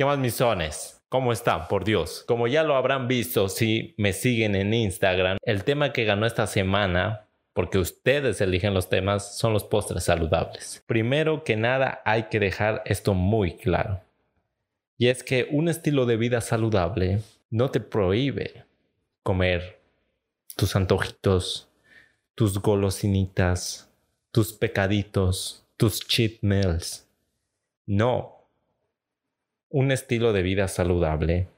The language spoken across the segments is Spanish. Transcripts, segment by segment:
¿Qué más misones? ¿Cómo están? Por Dios. Como ya lo habrán visto si me siguen en Instagram, el tema que ganó esta semana, porque ustedes eligen los temas, son los postres saludables. Primero que nada hay que dejar esto muy claro. Y es que un estilo de vida saludable no te prohíbe comer tus antojitos, tus golosinitas, tus pecaditos, tus cheat meals. No. Un estilo de vida saludable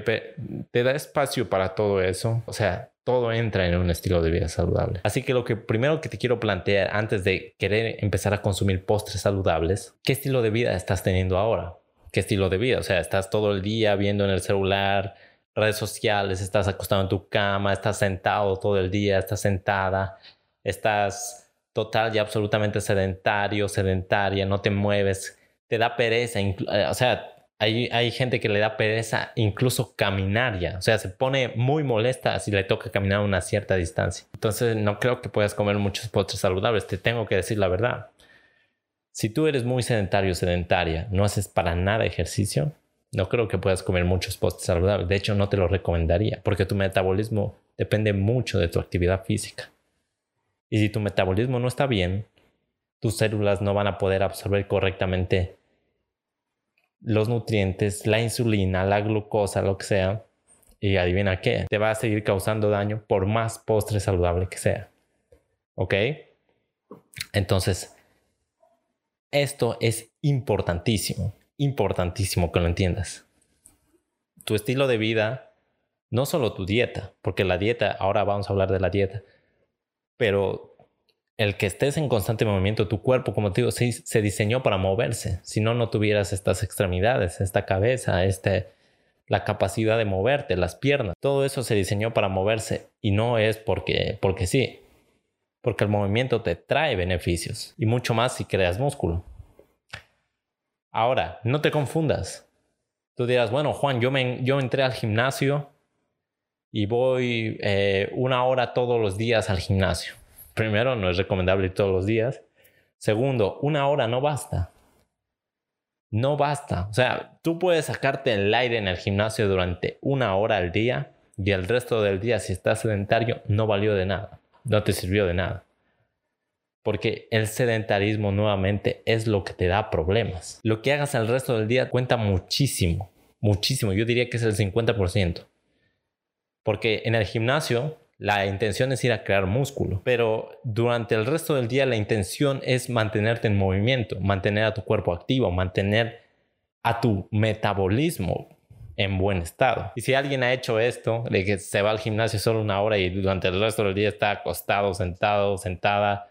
te, da espacio para todo eso. O sea, todo entra en un estilo de vida saludable. Así que lo que primero que te quiero plantear antes de querer empezar a consumir postres saludables, ¿qué estilo de vida estás teniendo ahora? ¿Qué estilo de vida? O sea, estás todo el día viendo en el celular, redes sociales, estás acostado en tu cama, estás sentado todo el día, estás sentada, estás total y absolutamente sedentario, sedentaria, no te mueves, te da pereza, eh, o sea, hay, hay, gente que le da pereza incluso caminar ya, o sea, se pone muy molesta si le toca caminar una cierta distancia. Entonces no creo que puedas comer muchos postres saludables, te tengo que decir la verdad. Si tú eres muy sedentario, sedentaria, no haces para nada ejercicio, no creo que puedas comer muchos postres saludables. De hecho, no te lo recomendaría porque tu metabolismo depende mucho de tu actividad física. Y si tu metabolismo no está bien, tus células no van a poder absorber correctamente los nutrientes, la insulina, la glucosa, lo que sea. Y adivina qué, te va a seguir causando daño por más postre saludable que sea. ¿Ok? Entonces, esto es importantísimo importantísimo que lo entiendas. Tu estilo de vida, no solo tu dieta, porque la dieta, ahora vamos a hablar de la dieta, pero el que estés en constante movimiento, tu cuerpo, como te digo, se, se diseñó para moverse. Si no, no tuvieras estas extremidades, esta cabeza, este, la capacidad de moverte, las piernas. Todo eso se diseñó para moverse y no es porque, porque sí. Porque el movimiento te trae beneficios y mucho más si creas músculo. Ahora, no te confundas. Tú dirás, bueno, Juan, yo, me, yo entré al gimnasio y voy eh, una hora todos los días al gimnasio. Primero, no es recomendable todos los días. Segundo, una hora no basta. No basta. O sea, tú puedes sacarte el aire en el gimnasio durante una hora al día y el resto del día, si estás sedentario, no valió de nada. No te sirvió de nada porque el sedentarismo nuevamente es lo que te da problemas. Lo que hagas el resto del día cuenta muchísimo, muchísimo. Yo diría que es el 50%. Porque en el gimnasio la intención es ir a crear músculo, pero durante el resto del día la intención es mantenerte en movimiento, mantener a tu cuerpo activo, mantener a tu metabolismo en buen estado. Y si alguien ha hecho esto, de que se va al gimnasio solo una hora y durante el resto del día está acostado, sentado, sentada,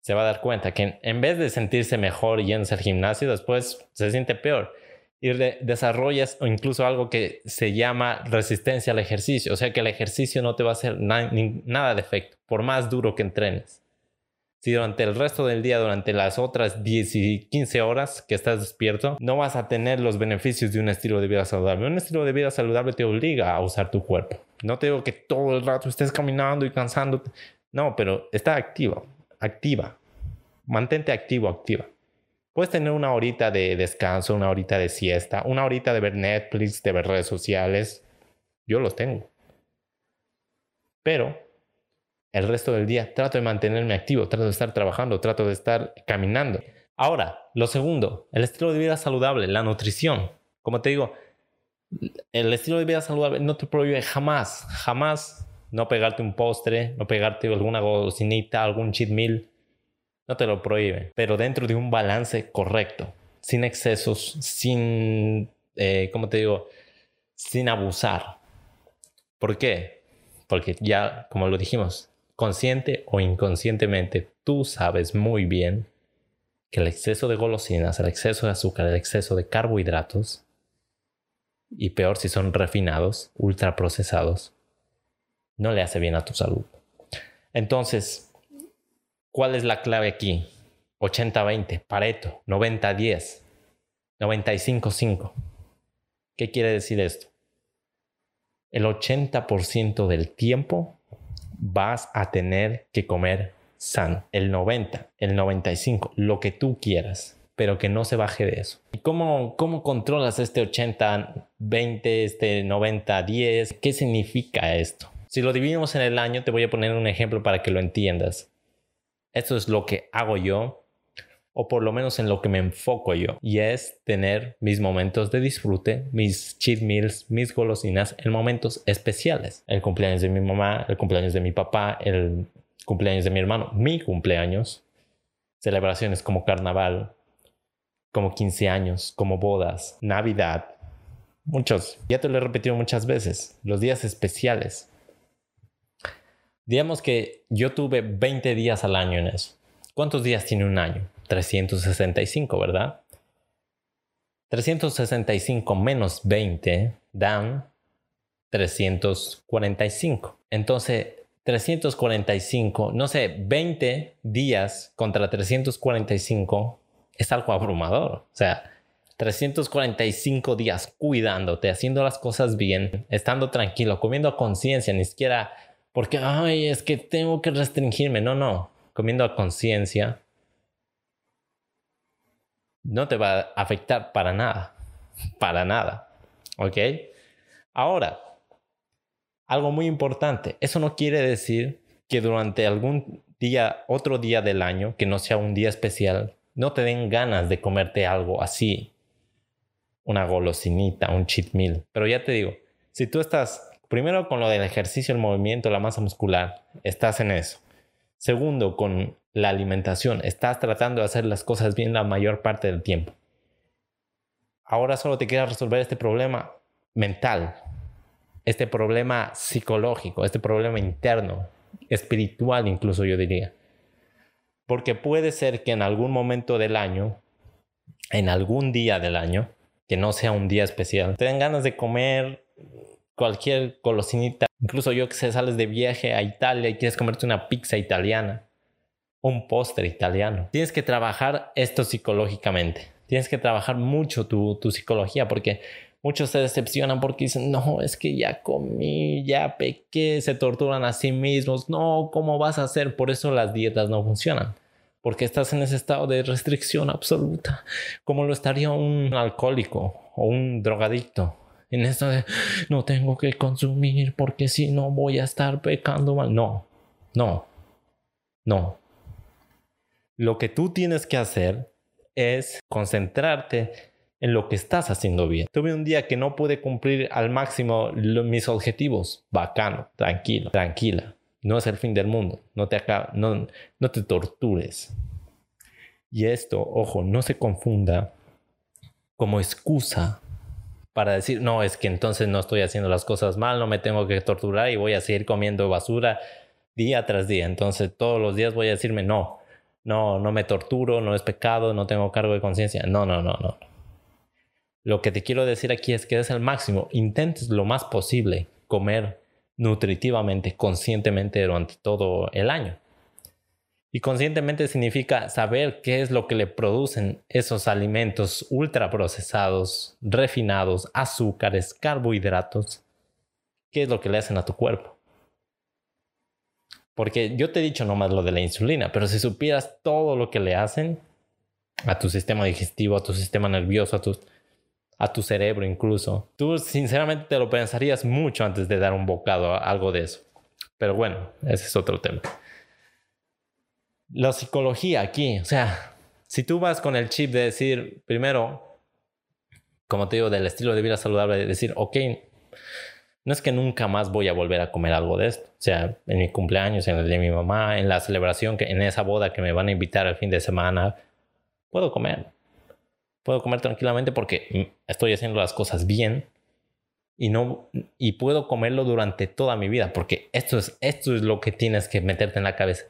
se va a dar cuenta que en vez de sentirse mejor yéndose al gimnasio, después se siente peor y desarrollas o incluso algo que se llama resistencia al ejercicio. O sea que el ejercicio no te va a hacer nada de efecto, por más duro que entrenes. Si durante el resto del día, durante las otras 10 y 15 horas que estás despierto, no vas a tener los beneficios de un estilo de vida saludable. Un estilo de vida saludable te obliga a usar tu cuerpo. No te digo que todo el rato estés caminando y cansándote. No, pero está activo activa. Mantente activo, activa. Puedes tener una horita de descanso, una horita de siesta, una horita de ver Netflix, de ver redes sociales. Yo los tengo. Pero el resto del día trato de mantenerme activo, trato de estar trabajando, trato de estar caminando. Ahora, lo segundo, el estilo de vida saludable, la nutrición. Como te digo, el estilo de vida saludable no te prohíbe jamás, jamás no pegarte un postre, no pegarte alguna gocinita, algún cheat meal, no te lo prohíbe, pero dentro de un balance correcto, sin excesos, sin, eh, ¿cómo te digo? Sin abusar. ¿Por qué? Porque ya, como lo dijimos, consciente o inconscientemente, tú sabes muy bien que el exceso de golosinas, el exceso de azúcar, el exceso de carbohidratos, y peor si son refinados, ultraprocesados, no le hace bien a tu salud. Entonces, ¿cuál es la clave aquí? 80-20, Pareto, 90-10, 95-5. ¿Qué quiere decir esto? El 80% del tiempo vas a tener que comer sano. El 90, el 95, lo que tú quieras pero que no se baje de eso. ¿Y cómo, cómo controlas este 80, 20, este 90, 10? ¿Qué significa esto? Si lo dividimos en el año, te voy a poner un ejemplo para que lo entiendas. Esto es lo que hago yo, o por lo menos en lo que me enfoco yo, y es tener mis momentos de disfrute, mis cheat meals, mis golosinas en momentos especiales. El cumpleaños de mi mamá, el cumpleaños de mi papá, el cumpleaños de mi hermano, mi cumpleaños, celebraciones como carnaval, como 15 años, como bodas, Navidad, muchos. Ya te lo he repetido muchas veces, los días especiales. Digamos que yo tuve 20 días al año en eso. ¿Cuántos días tiene un año? 365, ¿verdad? 365 menos 20 dan 345. Entonces, 345, no sé, 20 días contra 345 es algo abrumador. O sea, 345 días cuidándote, haciendo las cosas bien, estando tranquilo, comiendo conciencia, ni siquiera porque, ay, es que tengo que restringirme. No, no, comiendo a conciencia no te va a afectar para nada, para nada. ¿Ok? Ahora, algo muy importante, eso no quiere decir que durante algún día, otro día del año, que no sea un día especial, no te den ganas de comerte algo así, una golosinita, un cheat meal. Pero ya te digo, si tú estás primero con lo del ejercicio, el movimiento, la masa muscular, estás en eso. Segundo, con la alimentación, estás tratando de hacer las cosas bien la mayor parte del tiempo. Ahora solo te quieres resolver este problema mental, este problema psicológico, este problema interno, espiritual incluso yo diría. Porque puede ser que en algún momento del año, en algún día del año, que no sea un día especial, te den ganas de comer cualquier colosinita. Incluso yo que sé, sales de viaje a Italia y quieres comerte una pizza italiana, un postre italiano. Tienes que trabajar esto psicológicamente. Tienes que trabajar mucho tu, tu psicología porque muchos se decepcionan porque dicen, no, es que ya comí, ya pequé, se torturan a sí mismos. No, ¿cómo vas a hacer? Por eso las dietas no funcionan porque estás en ese estado de restricción absoluta, como lo estaría un alcohólico o un drogadicto. En esto de no tengo que consumir porque si no voy a estar pecando mal. No, no, no. Lo que tú tienes que hacer es concentrarte en lo que estás haciendo bien. Tuve un día que no pude cumplir al máximo mis objetivos. Bacano, tranquilo, tranquila no es el fin del mundo. No te, no, no te tortures. Y esto, ojo, no se confunda como excusa para decir, no, es que entonces no estoy haciendo las cosas mal, no me tengo que torturar y voy a seguir comiendo basura día tras día. Entonces todos los días voy a decirme, no, no, no me torturo, no es pecado, no tengo cargo de conciencia. No, no, no, no. Lo que te quiero decir aquí es que es el máximo. Intentes lo más posible comer nutritivamente, conscientemente durante todo el año. Y conscientemente significa saber qué es lo que le producen esos alimentos ultraprocesados, refinados, azúcares, carbohidratos, qué es lo que le hacen a tu cuerpo. Porque yo te he dicho nomás lo de la insulina, pero si supieras todo lo que le hacen a tu sistema digestivo, a tu sistema nervioso, a tus a tu cerebro incluso. Tú sinceramente te lo pensarías mucho antes de dar un bocado a algo de eso. Pero bueno, ese es otro tema. La psicología aquí, o sea, si tú vas con el chip de decir, primero, como te digo, del estilo de vida saludable, de decir, ok, no es que nunca más voy a volver a comer algo de esto. O sea, en mi cumpleaños, en el de mi mamá, en la celebración, que, en esa boda que me van a invitar al fin de semana, puedo comer puedo comer tranquilamente porque estoy haciendo las cosas bien y no y puedo comerlo durante toda mi vida porque esto es esto es lo que tienes que meterte en la cabeza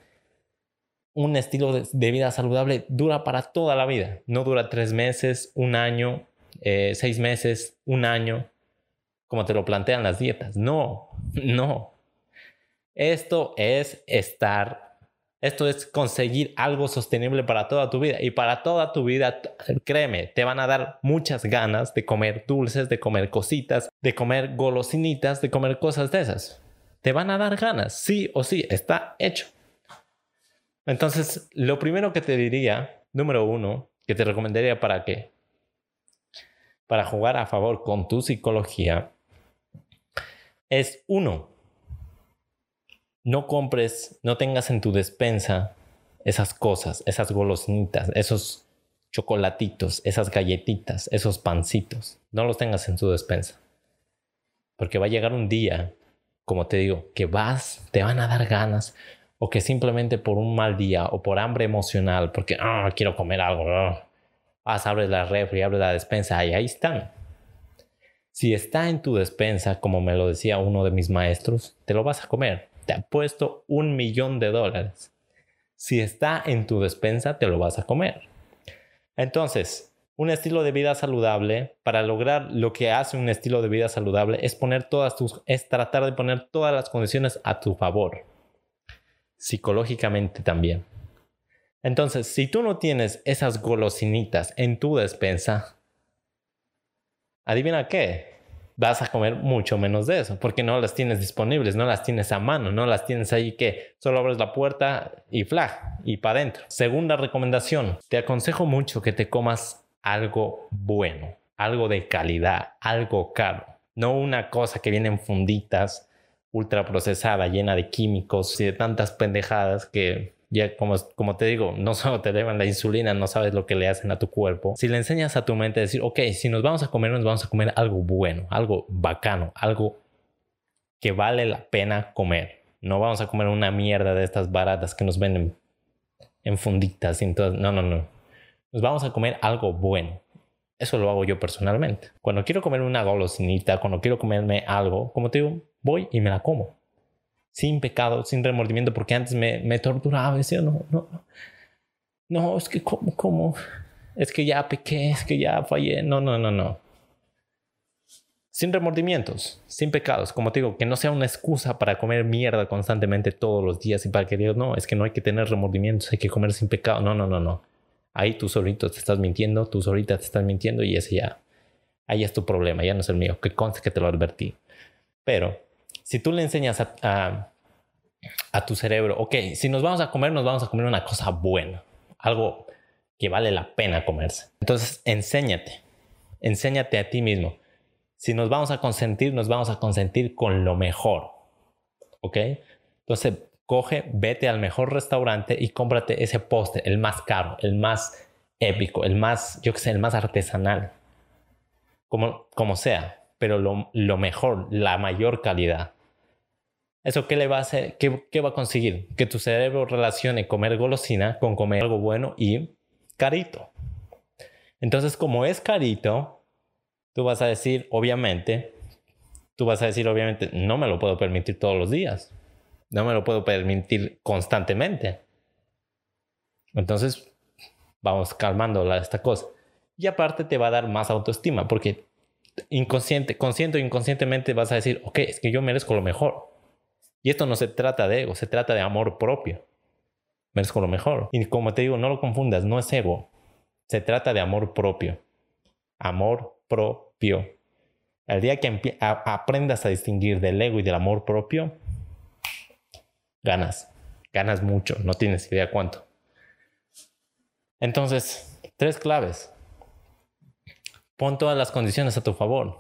un estilo de, vida saludable dura para toda la vida no dura tres meses un año eh, seis meses un año como te lo plantean las dietas no no esto es estar esto es conseguir algo sostenible para toda tu vida. Y para toda tu vida, créeme, te van a dar muchas ganas de comer dulces, de comer cositas, de comer golosinitas, de comer cosas de esas. Te van a dar ganas, sí o sí, está hecho. Entonces, lo primero que te diría, número uno, que te recomendaría para qué? Para jugar a favor con tu psicología es uno, no compres, no tengas en tu despensa esas cosas, esas golosinitas, esos chocolatitos, esas galletitas, esos pancitos. No los tengas en tu despensa. Porque va a llegar un día, como te digo, que vas, te van a dar ganas o que simplemente por un mal día o por hambre emocional, porque ah, quiero comer algo, ah, vas, abres la refri, abres la despensa y ahí están. Si está en tu despensa, como me lo decía uno de mis maestros, te lo vas a comer. Te ha puesto un millón de dólares. Si está en tu despensa, te lo vas a comer. Entonces, un estilo de vida saludable, para lograr lo que hace un estilo de vida saludable, es poner todas tus, es tratar de poner todas las condiciones a tu favor. Psicológicamente también. Entonces, si tú no tienes esas golosinitas en tu despensa, adivina qué, vas a comer mucho menos de eso, porque no las tienes disponibles, no las tienes a mano, no las tienes ahí que solo abres la puerta y flag y para adentro. Segunda recomendación, te aconsejo mucho que te comas algo bueno, algo de calidad, algo caro, no una cosa que viene en funditas ultra procesada, llena de químicos y de tantas pendejadas que ya como, como te digo, no solo te elevan la insulina, no sabes lo que le hacen a tu cuerpo. Si le enseñas a tu mente a decir, ok, si nos vamos a comer, nos vamos a comer algo bueno, algo bacano, algo que vale la pena comer. No vamos a comer una mierda de estas baratas que nos venden en funditas entonces, no, no, no. Nos vamos a comer algo bueno. Eso lo hago yo personalmente. Cuando quiero comer una golosinita, cuando quiero comerme algo, como te digo, voy y me la como sin pecado, sin remordimiento, porque antes me, me torturaba, decía, no, no, no, es que como, como, es que ya pequé, es que ya fallé, no, no, no, no. Sin remordimientos, sin pecados, como te digo, que no sea una excusa para comer mierda constantemente todos los días y para que Dios, no, es que no hay que tener remordimientos, hay que comer sin pecado, no, no, no, no. Ahí tú solito te estás mintiendo, tú solita te estás mintiendo y ese ya, ahí es tu problema, ya no es el mío, que conste que te lo advertí. Pero si tú le enseñas a, a, tu cerebro, ok, si nos vamos a comer, nos vamos a comer una cosa buena, algo que vale la pena comerse. Entonces, enséñate, enséñate a ti mismo. Si nos vamos a consentir, nos vamos a consentir con lo mejor, ¿ok? Entonces, coge, vete al mejor restaurante y cómprate ese postre, el más caro, el más épico, el más, yo qué sé, el más artesanal, como, como sea pero lo, mejor, la mayor calidad. ¿Eso qué le va a hacer? ¿Qué, ¿Qué, va a conseguir? Que tu cerebro relacione comer golosina con comer algo bueno y carito. Entonces, como es carito, tú vas a decir, obviamente, tú vas a decir, obviamente, no me lo puedo permitir todos los días. No me lo puedo permitir constantemente. Entonces, vamos calmando esta cosa. Y aparte te va a dar más autoestima, porque inconsciente, consciente o inconscientemente vas a decir, ok, es que yo merezco lo mejor. Y esto no se trata de ego, se trata de amor propio. Merezco lo mejor. Y como te digo, no lo confundas, no es ego. Se trata de amor propio. Amor propio. El día que aprendas a distinguir del ego y del amor propio, ganas. Ganas mucho, no tienes idea cuánto. Entonces, tres claves. Pon todas las condiciones a tu favor.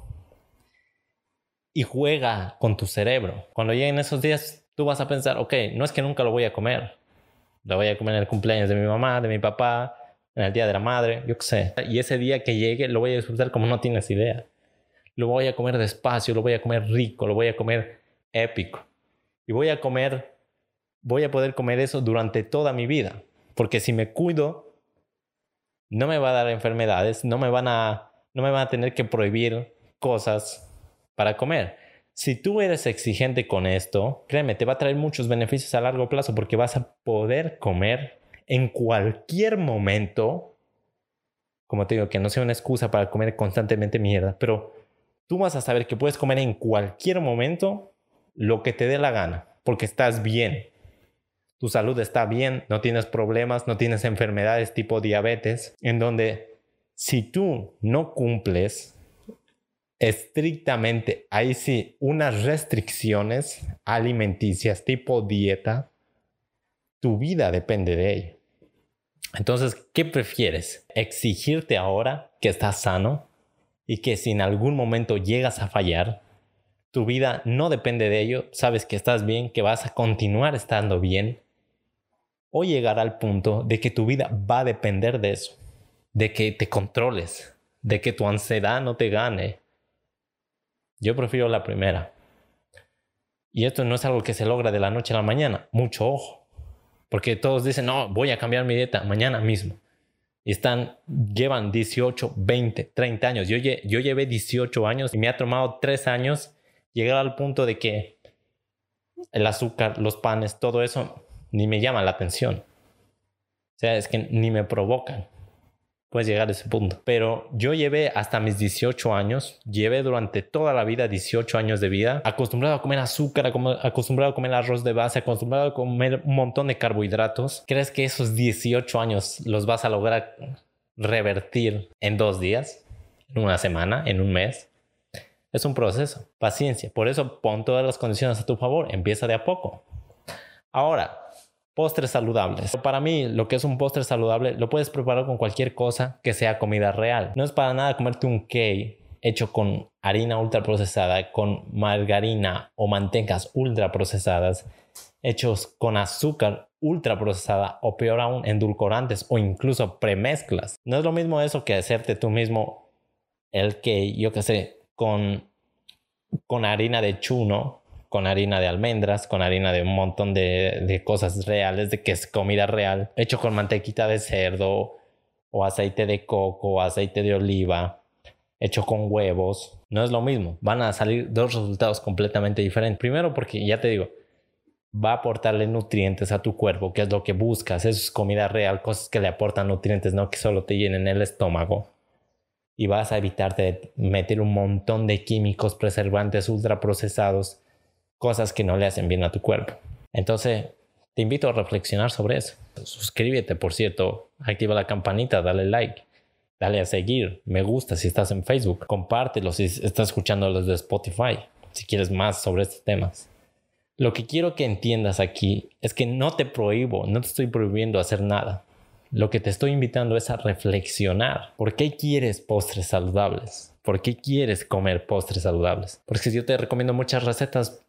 Y juega con tu cerebro. Cuando lleguen esos días, tú vas a pensar, ok, no es que nunca lo voy a comer. Lo voy a comer en el cumpleaños de mi mamá, de mi papá, en el día de la madre, yo qué sé. Y ese día que llegue lo voy a disfrutar como no tienes idea. Lo voy a comer despacio, lo voy a comer rico, lo voy a comer épico. Y voy a comer, voy a poder comer eso durante toda mi vida. Porque si me cuido, no me va a dar enfermedades, no me van a no me van a tener que prohibir cosas para comer. Si tú eres exigente con esto, créeme, te va a traer muchos beneficios a largo plazo porque vas a poder comer en cualquier momento. Como te digo, que no sea una excusa para comer constantemente mierda, pero tú vas a saber que puedes comer en cualquier momento lo que te dé la gana, porque estás bien. Tu salud está bien, no tienes problemas, no tienes enfermedades tipo diabetes, en donde si tú no cumples estrictamente, ahí sí, unas restricciones alimenticias tipo dieta, tu vida depende de ello. Entonces, ¿qué prefieres? ¿Exigirte ahora que estás sano y que si en algún momento llegas a fallar, tu vida no depende de ello, sabes que estás bien, que vas a continuar estando bien, o llegar al punto de que tu vida va a depender de eso, de que te controles, de que tu ansiedad no te gane. Yo prefiero la primera. Y esto no es algo que se logra de la noche a la mañana, mucho ojo, porque todos dicen, no, voy a cambiar mi dieta mañana mismo. Y están, llevan 18, 20, 30 años. Yo, yo llevé 18 años y me ha tomado 3 años llegar al punto de que el azúcar, los panes, todo eso ni me llama la atención. O sea, es que ni me provocan. Puedes llegar a ese punto. Pero yo llevé hasta mis 18 años, llevé durante toda la vida 18 años de vida, acostumbrado a comer azúcar, acostumbrado a comer arroz de base, acostumbrado a comer un montón de carbohidratos. ¿Crees que esos 18 años los vas a lograr revertir en dos días, en una semana, en un mes? Es un proceso, paciencia. Por eso pon todas las condiciones a tu favor, empieza de a poco. Ahora, postres saludables. Para mí, lo que es un postre saludable lo puedes preparar con cualquier cosa que sea comida real. No es para nada comerte un cake hecho con harina ultraprocesada, con margarina o mantecas ultraprocesadas, hechos con azúcar ultraprocesada o peor aún, endulcorantes o incluso premezclas. No es lo mismo eso que hacerte tú mismo el cake, yo que sé, con, con harina de chuno, con harina de almendras, con harina de un montón de, de cosas reales, de que es comida real, hecho con mantequita de cerdo o aceite de coco o aceite de oliva, hecho con huevos. No es lo mismo. Van a salir dos resultados completamente diferentes. Primero porque, ya te digo, va a aportarle nutrientes a tu cuerpo, que es lo que buscas. Es comida real, cosas que le aportan nutrientes, no que solo te llenen el estómago y vas a evitarte meter un montón de químicos preservantes ultraprocesados, cosas que no le hacen bien a tu cuerpo. Entonces, te invito a reflexionar sobre eso. Suscríbete, por cierto, activa la campanita, dale like, dale a seguir, me gusta si estás en Facebook, compártelo si estás escuchando los de Spotify, si quieres más sobre estos temas. Lo que quiero que entiendas aquí es que no te prohíbo, no te estoy prohibiendo hacer nada. Lo que te estoy invitando es a reflexionar. ¿Por qué quieres postres saludables? ¿Por qué quieres comer postres saludables? Porque si yo te recomiendo muchas recetas,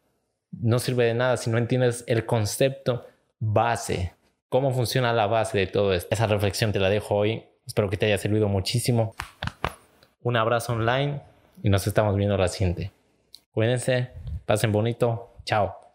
no sirve de nada si no entiendes el concepto base, cómo funciona la base de todo esto. Esa reflexión te la dejo hoy. Espero que te haya servido muchísimo. Un abrazo online y nos estamos viendo la siguiente. Cuídense, pasen bonito. Chao.